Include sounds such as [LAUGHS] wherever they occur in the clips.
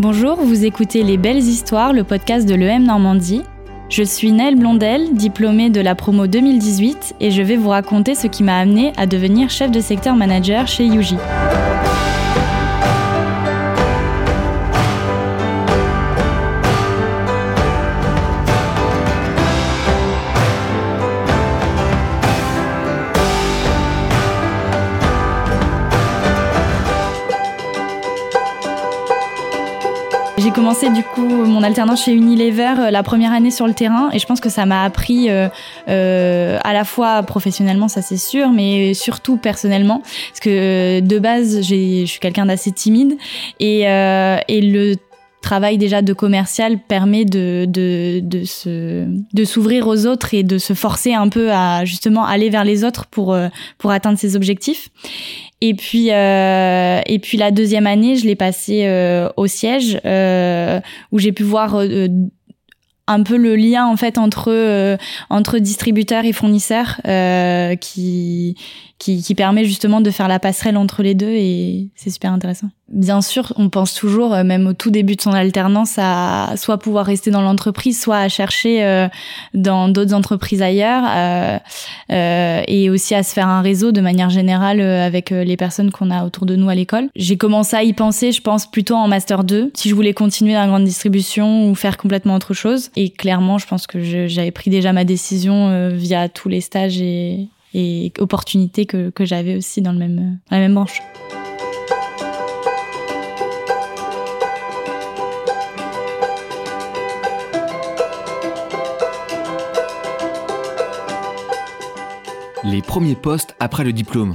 Bonjour, vous écoutez Les Belles Histoires, le podcast de l'EM Normandie. Je suis Nell Blondel, diplômée de la promo 2018, et je vais vous raconter ce qui m'a amené à devenir chef de secteur manager chez Yuji. Commencé du coup mon alternance chez Unilever euh, la première année sur le terrain. Et je pense que ça m'a appris euh, euh, à la fois professionnellement, ça c'est sûr, mais surtout personnellement, parce que de base je suis quelqu'un d'assez timide. Et, et le travail déjà de commercial permet de, de, de, se, de s'ouvrir aux autres et de se forcer un peu à justement aller vers les autres pour, pour atteindre ses objectifs. Et puis, euh, et puis la deuxième année, je l'ai passée euh, au siège, euh, où j'ai pu voir euh, un peu le lien en fait entre euh, entre distributeurs et fournisseurs qui, qui, permet justement de faire la passerelle entre les deux et c'est super intéressant. Bien sûr, on pense toujours, euh, même au tout début de son alternance, à soit pouvoir rester dans l'entreprise, soit à chercher euh, dans d'autres entreprises ailleurs, euh, et aussi à se faire un réseau de manière générale avec les personnes qu'on a autour de nous à l'école. J'ai commencé à y penser, je pense, plutôt en master 2, si je voulais continuer dans la grande distribution ou faire complètement autre chose. Et clairement, je pense que j'avais pris déjà ma décision via tous les stages et, et opportunités que, que j'avais aussi dans, le même, dans la même branche. Les premiers postes après le diplôme.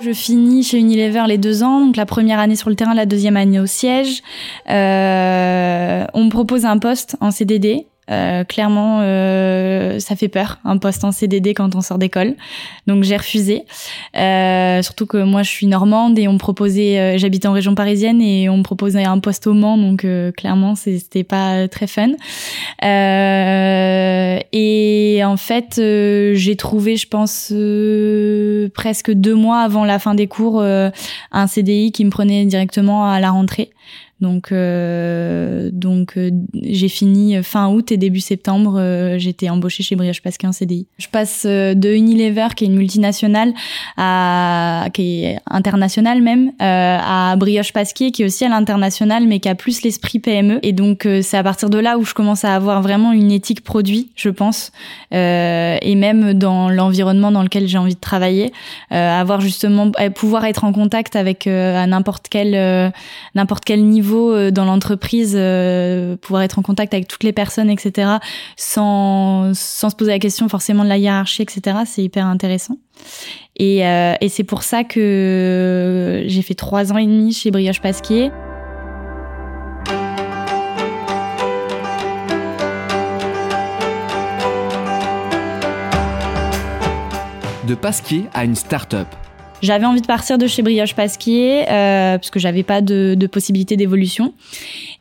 Je finis chez Unilever les deux ans, donc la première année sur le terrain, la deuxième année au siège. Euh, on me propose un poste en CDD euh, clairement, euh, ça fait peur, un poste en CDD quand on sort d'école. Donc j'ai refusé. Euh, surtout que moi je suis normande et on me proposait, euh, j'habite en région parisienne et on me proposait un poste au Mans, donc euh, clairement c'était pas très fun. et en fait, j'ai trouvé, je pense, presque deux mois avant la fin des cours, un CDI qui me prenait directement à la rentrée. Donc, euh, donc euh, j'ai fini fin août et début septembre, euh, j'étais embauchée chez Brioche Pasquier en CDI. Je passe de Unilever, qui est une multinationale, à, qui est internationale même, à Brioche Pasquier, qui est aussi à l'international, mais qui a plus l'esprit PME. Et donc, c'est à partir de là où je commence à avoir vraiment une éthique produit, je pense, et même dans l'environnement dans lequel j'ai envie de travailler, avoir justement pouvoir être en contact avec à n'importe quel n'importe quel niveau euh, dans l'entreprise, euh, pouvoir être en contact avec toutes les personnes, etc., sans, sans se poser la question forcément de la hiérarchie, etc., c'est hyper intéressant. Et, euh, et c'est pour ça que j'ai fait trois ans et demi chez Brioche Pasquier. De Pasquier à une start-up. J'avais envie de partir de chez Brioche Pasquier euh, parce que j'avais pas de, de possibilité d'évolution.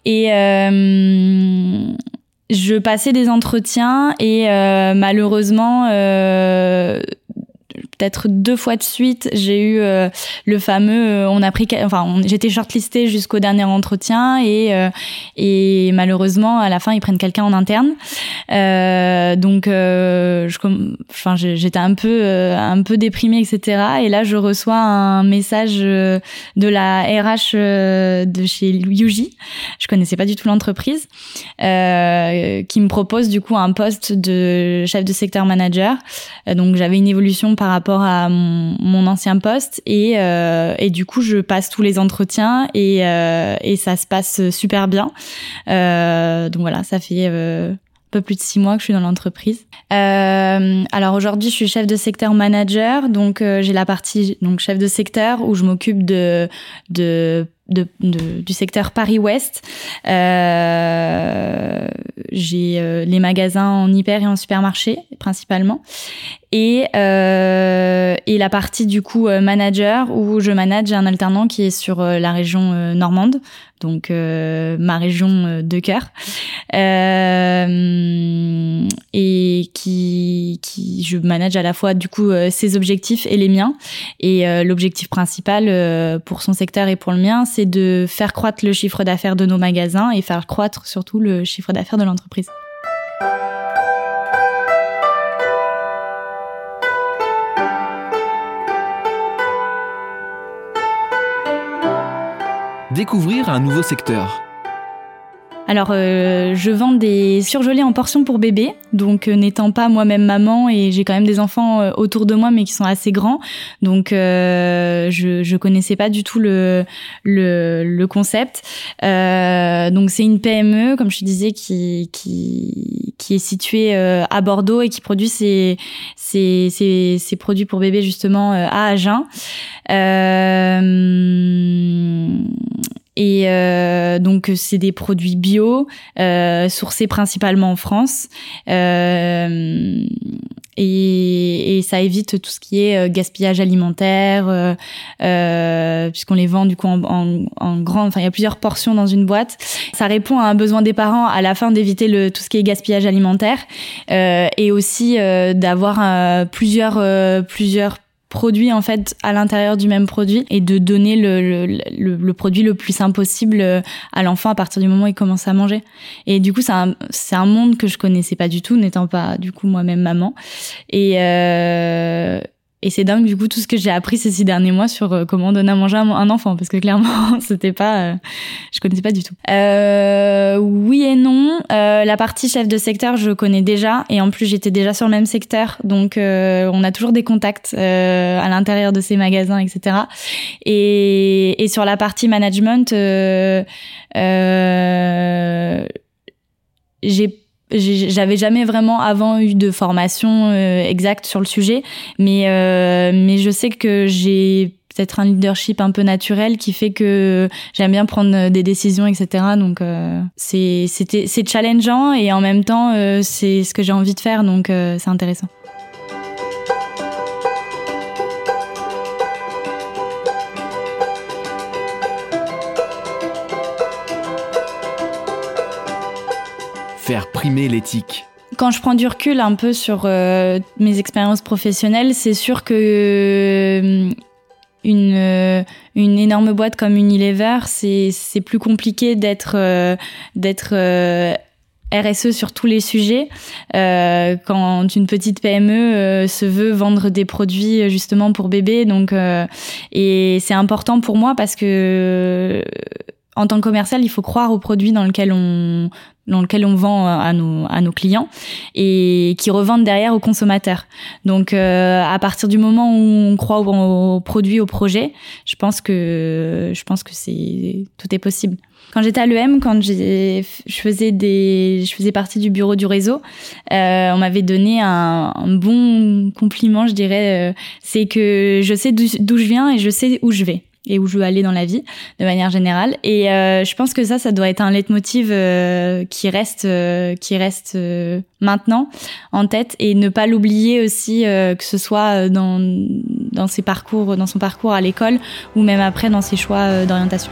Et euh, je passais des entretiens et euh, malheureusement euh, peut-être deux fois de suite, j'ai eu euh, le fameux, euh, on a pris, enfin, j'étais shortlistée jusqu'au dernier entretien et euh, et malheureusement à la fin ils prennent quelqu'un en interne. donc, je, enfin, j'étais un peu un peu déprimée, etc. Et là, je reçois un message de la RH de chez Yuji. Je connaissais pas du tout l'entreprise, qui me propose du coup un poste de chef de secteur manager. donc, j'avais une évolution par rapport à mon, ancien poste et, euh, et, du coup je passe tous les entretiens et, euh, et ça se passe super bien. Euh, donc voilà, ça fait un peu plus de six mois que je suis dans l'entreprise. alors aujourd'hui, je suis chef de secteur manager, donc j'ai la partie donc chef de secteur où je m'occupe de de de, du secteur Paris-Ouest. Euh, j'ai les magasins en hyper et en supermarché principalement. et, euh, et la partie du coup euh, manager où je manage un alternant qui est sur euh, la région euh, normande, donc ma région de cœur, et qui, qui je manage à la fois du coup ses objectifs et les miens. Et l'objectif principal pour son secteur et pour le mien, c'est de faire croître le chiffre d'affaires de nos magasins et faire croître surtout le chiffre d'affaires de l'entreprise. découvrir un nouveau secteur. Alors, euh, je vends des surgelés en portions pour bébés. Donc, euh, n'étant pas moi-même maman et j'ai quand même des enfants euh, autour de moi, mais qui sont assez grands. Donc, je je connaissais pas du tout le le, concept. donc, c'est une PME, comme je te disais, qui qui est située à Bordeaux et qui produit ses ses ses, ses produits pour bébés justement à Agen. Et euh, donc c'est des produits bio, euh, sourcés principalement en France. Euh, et, et, ça évite tout ce qui est euh, gaspillage alimentaire, euh, euh, puisqu'on les vend du coup en, en, en grand. Enfin, il y a plusieurs portions dans une boîte. Ça répond à un besoin des parents à la fin d'éviter le tout ce qui est gaspillage alimentaire et aussi d'avoir plusieurs plusieurs produit en fait à l'intérieur du même produit et de donner le, le, produit le plus simple possible euh, à l'enfant à partir du moment où il commence à manger. Et du coup, c'est un, un monde que je connaissais pas du tout, n'étant pas du coup moi-même maman. Et, euh, et c'est dingue du coup tout ce que j'ai appris ces six derniers mois sur euh, comment donner à manger à un enfant parce que clairement [LAUGHS] c'était pas, euh, je connaissais pas du tout. Euh, oui et non. La partie chef de secteur je connais déjà et en plus j'étais déjà sur le même secteur donc on a toujours des contacts à l'intérieur de ces magasins etc. Et, et sur la partie management j'ai j'avais jamais vraiment avant eu de formation euh, exacte sur le sujet, mais euh, mais je sais que j'ai peut-être un leadership un peu naturel qui fait que j'aime bien prendre des décisions, etc. Donc euh, c'est challengeant et en même temps c'est ce que j'ai envie de faire, donc c'est intéressant. Faire primer l'éthique quand je prends du recul un peu sur euh, mes expériences professionnelles, c'est sûr que euh, une, euh, une énorme boîte comme Unilever, c'est plus compliqué d'être d'être RSE sur tous les sujets. quand une petite PME se veut vendre des produits justement pour bébés, donc et c'est important pour moi parce que en tant que commercial, il faut croire au produit dans lequel on dans lequel on vend à nos à nos clients et qui revendent derrière aux consommateurs. Donc euh, à partir du moment où on croit au, produit, au projet, je pense que je pense que c'est tout est possible. Quand j'étais à l'EM, quand je faisais des, je faisais partie du bureau du réseau, euh, on m'avait donné un, un, bon compliment, je dirais, euh, c'est que je sais d'où je viens et je sais où je vais et où je veux aller dans la vie de manière générale et euh, je pense que ça ça doit être un leitmotiv euh, qui reste euh, qui reste euh, maintenant en tête et ne pas l'oublier aussi que ce soit dans dans ses parcours dans son parcours à l'école ou même après dans ses choix d'orientation.